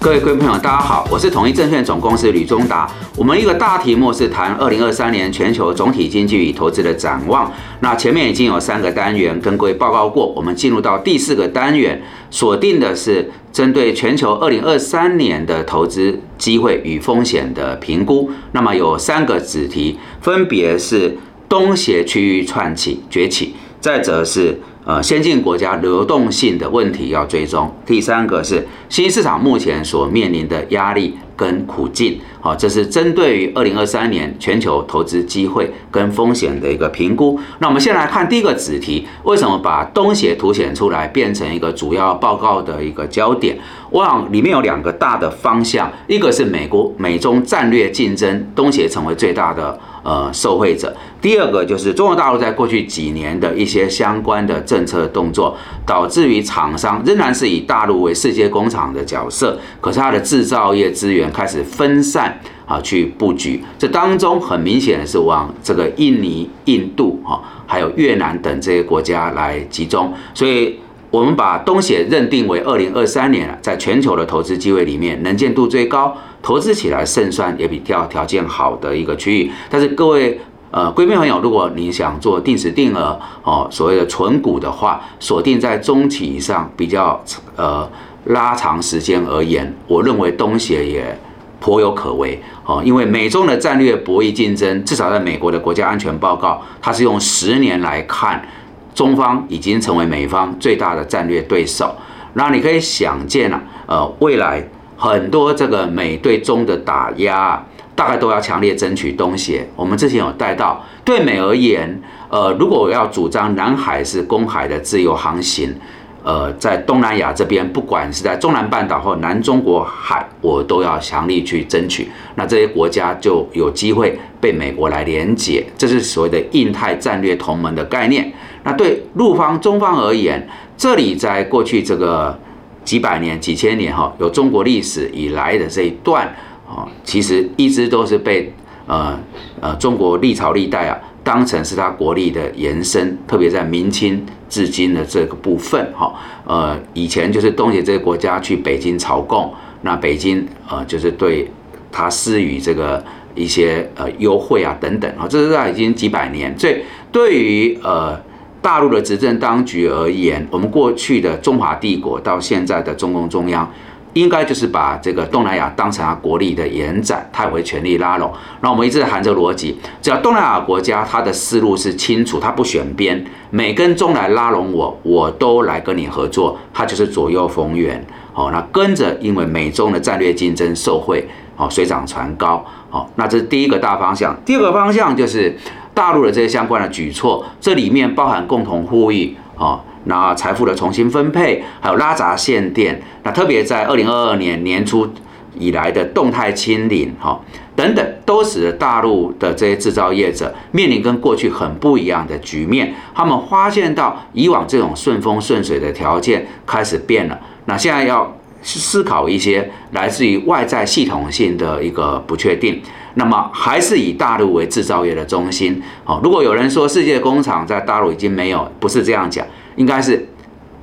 各位观众朋友，大家好，我是统一证券总公司吕中达。我们一个大题目是谈二零二三年全球总体经济与投资的展望。那前面已经有三个单元跟各位报告过，我们进入到第四个单元，锁定的是针对全球二零二三年的投资机会与风险的评估。那么有三个子题，分别是东协区域串起崛起，再者是。呃，先进国家流动性的问题要追踪。第三个是新市场目前所面临的压力跟苦境。好，这是针对于二零二三年全球投资机会跟风险的一个评估。那我们先来看第一个子题，为什么把东协凸显出来，变成一个主要报告的一个焦点？我想里面有两个大的方向，一个是美国美中战略竞争，东协成为最大的。呃，受惠者。第二个就是中国大陆在过去几年的一些相关的政策动作，导致于厂商仍然是以大陆为世界工厂的角色，可是它的制造业资源开始分散啊，去布局。这当中很明显的是往这个印尼、印度哈，还有越南等这些国家来集中。所以，我们把东协认定为二零二三年在全球的投资机会里面能见度最高。投资起来胜算也比较条件好的一个区域，但是各位呃闺蜜朋友，如果你想做定时定额哦，所谓的纯股的话，锁定在中期以上比较呃拉长时间而言，我认为东协也颇有可为哦，因为美中的战略博弈竞争，至少在美国的国家安全报告，它是用十年来看，中方已经成为美方最大的战略对手，那你可以想见啊，呃未来。很多这个美对中的打压，大概都要强烈争取东协。我们之前有带到，对美而言，呃，如果我要主张南海是公海的自由航行，呃，在东南亚这边，不管是在中南半岛或南中国海，我都要强力去争取。那这些国家就有机会被美国来连结，这是所谓的印太战略同盟的概念。那对陆方中方而言，这里在过去这个。几百年、几千年哈，有中国历史以来的这一段啊，其实一直都是被呃呃中国历朝历代啊当成是他国力的延伸，特别在明清至今的这个部分哈，呃以前就是东协这些国家去北京朝贡，那北京呃就是对他施予这个一些呃优惠啊等等啊，这是在已经几百年，所以对于呃。大陆的执政当局而言，我们过去的中华帝国到现在的中共中央，应该就是把这个东南亚当成他国力的延展，他也会全力拉拢。那我们一直含着逻辑，只要东南亚国家他的思路是清楚，他不选边，美跟中来拉拢我，我都来跟你合作，他就是左右逢源。好，那跟着因为美中的战略竞争受惠，好水涨船高。好，那这是第一个大方向。第二个方向就是。大陆的这些相关的举措，这里面包含共同富裕啊，那财富的重新分配，还有拉闸限电，那特别在二零二二年年初以来的动态清零哈等等，都使得大陆的这些制造业者面临跟过去很不一样的局面。他们发现到以往这种顺风顺水的条件开始变了，那现在要思考一些来自于外在系统性的一个不确定。那么还是以大陆为制造业的中心。好，如果有人说世界工厂在大陆已经没有，不是这样讲，应该是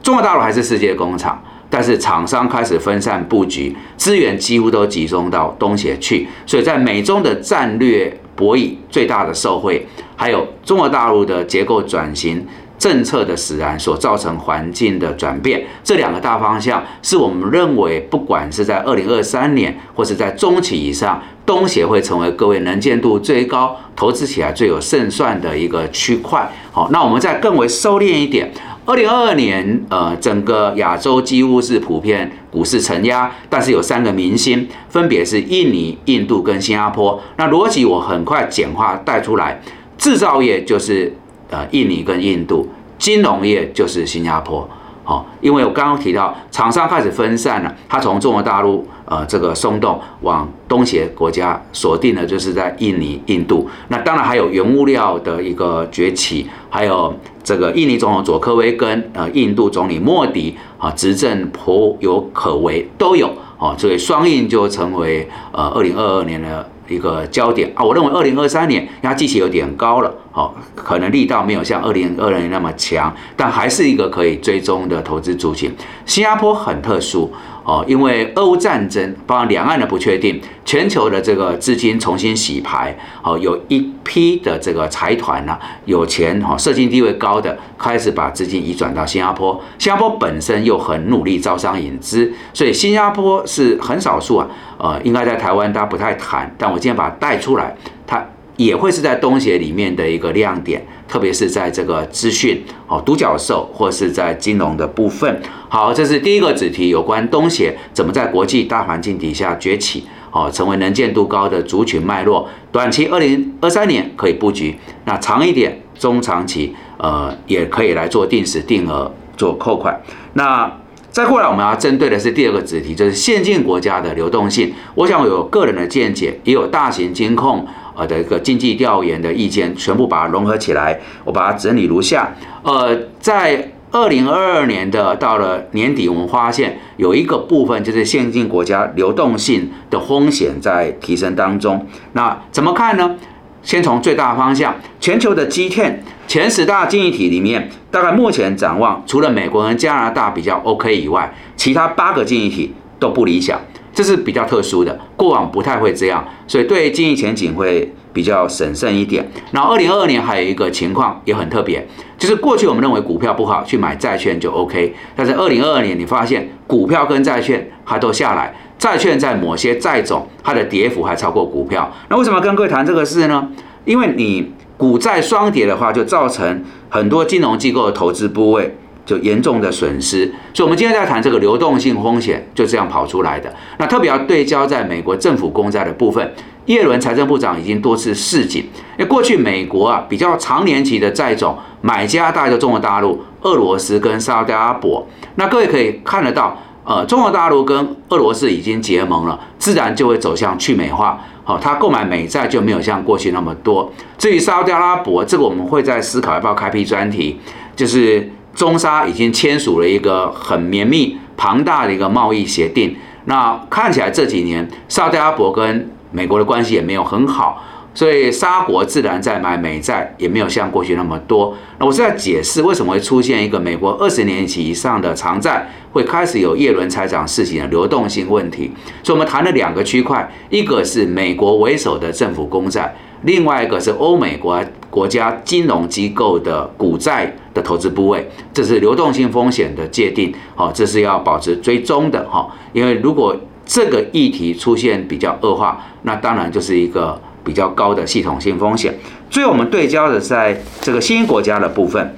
中国大陆还是世界工厂，但是厂商开始分散布局，资源几乎都集中到东协去。所以在美中的战略博弈最大的受惠，还有中国大陆的结构转型。政策的使然所造成环境的转变，这两个大方向是我们认为，不管是在二零二三年，或是在中期以上，东协会成为各位能见度最高、投资起来最有胜算的一个区块。好，那我们再更为收敛一点，二零二二年，呃，整个亚洲几乎是普遍股市承压，但是有三个明星，分别是印尼、印度跟新加坡。那逻辑我很快简化带出来，制造业就是。呃，印尼跟印度金融业就是新加坡，好，因为我刚刚提到厂商开始分散了，它从中国大陆呃这个松动往东协国家锁定的就是在印尼、印度。那当然还有原物料的一个崛起，还有这个印尼总统佐科威跟呃印度总理莫迪啊执政颇有可为，都有啊，所以双印就成为呃二零二二年的一个焦点啊。我认为二零二三年压基期有点高了。好，可能力道没有像二零二零年那么强，但还是一个可以追踪的投资族群。新加坡很特殊哦，因为俄乌战争，包括两岸的不确定，全球的这个资金重新洗牌，哦，有一批的这个财团呢，有钱哈，社经地位高的，开始把资金移转到新加坡。新加坡本身又很努力招商引资，所以新加坡是很少数啊，呃，应该在台湾大家不太谈，但我今天把它带出来，它。也会是在东协里面的一个亮点，特别是在这个资讯哦独角兽，或是在金融的部分。好，这是第一个主题，有关东协怎么在国际大环境底下崛起，哦，成为能见度高的族群脉络。短期二零二三年可以布局，那长一点，中长期呃也可以来做定时定额做扣款。那再过来，我们要针对的是第二个主题，就是现进国家的流动性。我想有个人的见解，也有大型金控。呃的一个经济调研的意见，全部把它融合起来，我把它整理如下。呃，在二零二二年的到了年底，我们发现有一个部分就是先进国家流动性的风险在提升当中。那怎么看呢？先从最大方向，全球的 G10 前十大经济体里面，大概目前展望，除了美国和加拿大比较 OK 以外，其他八个经济体都不理想。这是比较特殊的，过往不太会这样，所以对经营前景会比较审慎一点。然后二零二二年还有一个情况也很特别，就是过去我们认为股票不好，去买债券就 OK，但是二零二二年你发现股票跟债券它都下来，债券在某些债种它的跌幅还超过股票。那为什么跟各位谈这个事呢？因为你股债双跌的话，就造成很多金融机构的投资部位。就严重的损失，所以我们今天在谈这个流动性风险，就这样跑出来的。那特别要对焦在美国政府公债的部分，耶伦财政部长已经多次示警，因为过去美国啊比较长年期的债种买家大概就中国大陆、俄罗斯跟沙特阿拉伯。那各位可以看得到，呃，中国大陆跟俄罗斯已经结盟了，自然就会走向去美化。好，他购买美债就没有像过去那么多。至于沙特阿拉伯，这个我们会在思考要不要开辟专题，就是。中沙已经签署了一个很绵密、庞大的一个贸易协定。那看起来这几年，沙特阿拉伯跟美国的关系也没有很好，所以沙国自然在买美债也没有像过去那么多。那我是在解释为什么会出现一个美国二十年期以上的长债会开始有叶轮财长事情的流动性问题。所以，我们谈了两个区块，一个是美国为首的政府公债。另外一个是欧美国国家金融机构的股债的投资部位，这是流动性风险的界定，好，这是要保持追踪的哈。因为如果这个议题出现比较恶化，那当然就是一个比较高的系统性风险。最后我们对焦的在这个新国家的部分，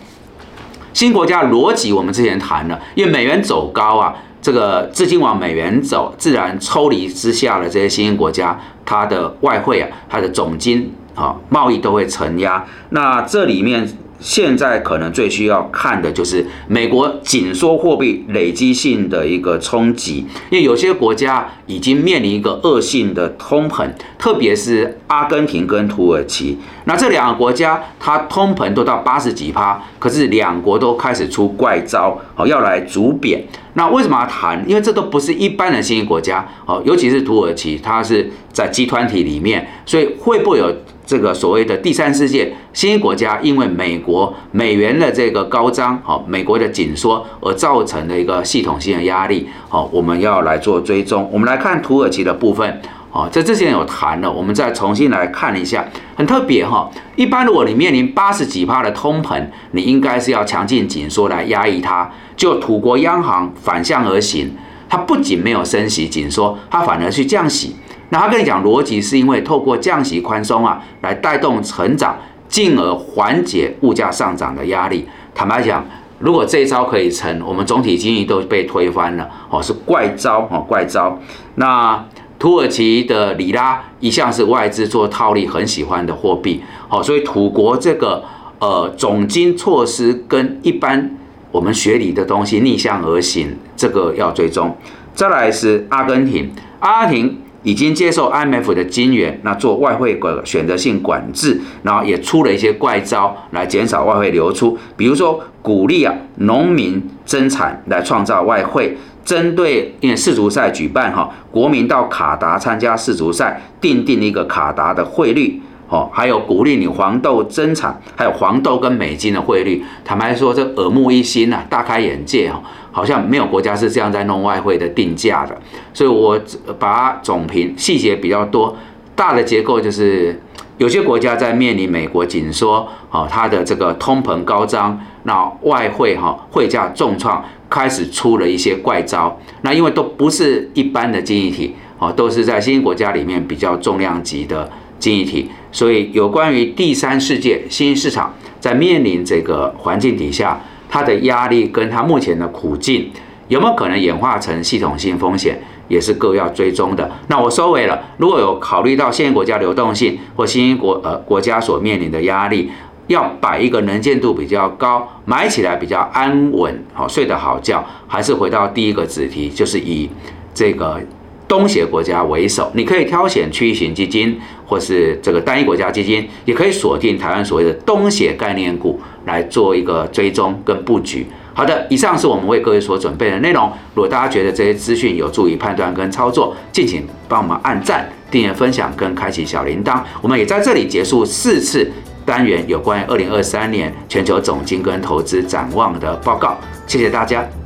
新国家逻辑我们之前谈了，因为美元走高啊，这个资金往美元走，自然抽离之下的这些新兴国家。它的外汇啊，它的总金啊，贸易都会承压。那这里面现在可能最需要看的就是美国紧缩货币累积性的一个冲击，因为有些国家已经面临一个恶性的通膨，特别是阿根廷跟土耳其。那这两个国家，它通膨都到八十几趴，可是两国都开始出怪招，好要来逐贬。那为什么要谈？因为这都不是一般的新兴国家，好，尤其是土耳其，它是在集团体里面，所以会不会有这个所谓的第三世界新兴国家，因为美国美元的这个高涨，好，美国的紧缩而造成的一个系统性的压力，好，我们要来做追踪。我们来看土耳其的部分。哦，在之前有谈了，我们再重新来看一下，很特别哈。一般如果你面临八十几帕的通膨，你应该是要强劲紧缩来压抑它。就土国央行反向而行，它不仅没有升息紧缩，它反而去降息。那他跟你讲逻辑是因为透过降息宽松啊，来带动成长，进而缓解物价上涨的压力。坦白讲，如果这一招可以成，我们总体经济都被推翻了。哦，是怪招哦，怪招。那。土耳其的里拉一向是外资做套利很喜欢的货币，好，所以土国这个呃总金措施跟一般我们学理的东西逆向而行，这个要追踪。再来是阿根廷，阿根廷已经接受 IMF 的金元，那做外汇管选择性管制，然后也出了一些怪招来减少外汇流出，比如说鼓励啊农民增产来创造外汇。针对因为世足赛举办哈，国民到卡达参加世足赛，定定一个卡达的汇率，哦，还有鼓励你黄豆增产，还有黄豆跟美金的汇率，坦白说，这耳目一新啊，大开眼界哦，好像没有国家是这样在弄外汇的定价的，所以我把总评细节比较多，大的结构就是有些国家在面临美国紧缩，哦，它的这个通膨高涨，那外汇哈汇价重创，开始出了一些怪招，那因为都不是一般的经济体，哦，都是在新兴国家里面比较重量级的。经济体，所以有关于第三世界新兴市场在面临这个环境底下，它的压力跟它目前的苦境有没有可能演化成系统性风险，也是各位要追踪的。那我收尾了，如果有考虑到现国家流动性或新兴国呃国家所面临的压力，要摆一个能见度比较高，买起来比较安稳，好睡得好觉，还是回到第一个主题，就是以这个。东协国家为首，你可以挑选区域型基金，或是这个单一国家基金，也可以锁定台湾所谓的东协概念股来做一个追踪跟布局。好的，以上是我们为各位所准备的内容。如果大家觉得这些资讯有助于判断跟操作，敬请帮我们按赞、订阅、分享跟开启小铃铛。我们也在这里结束四次单元有关于二零二三年全球总金跟投资展望的报告。谢谢大家。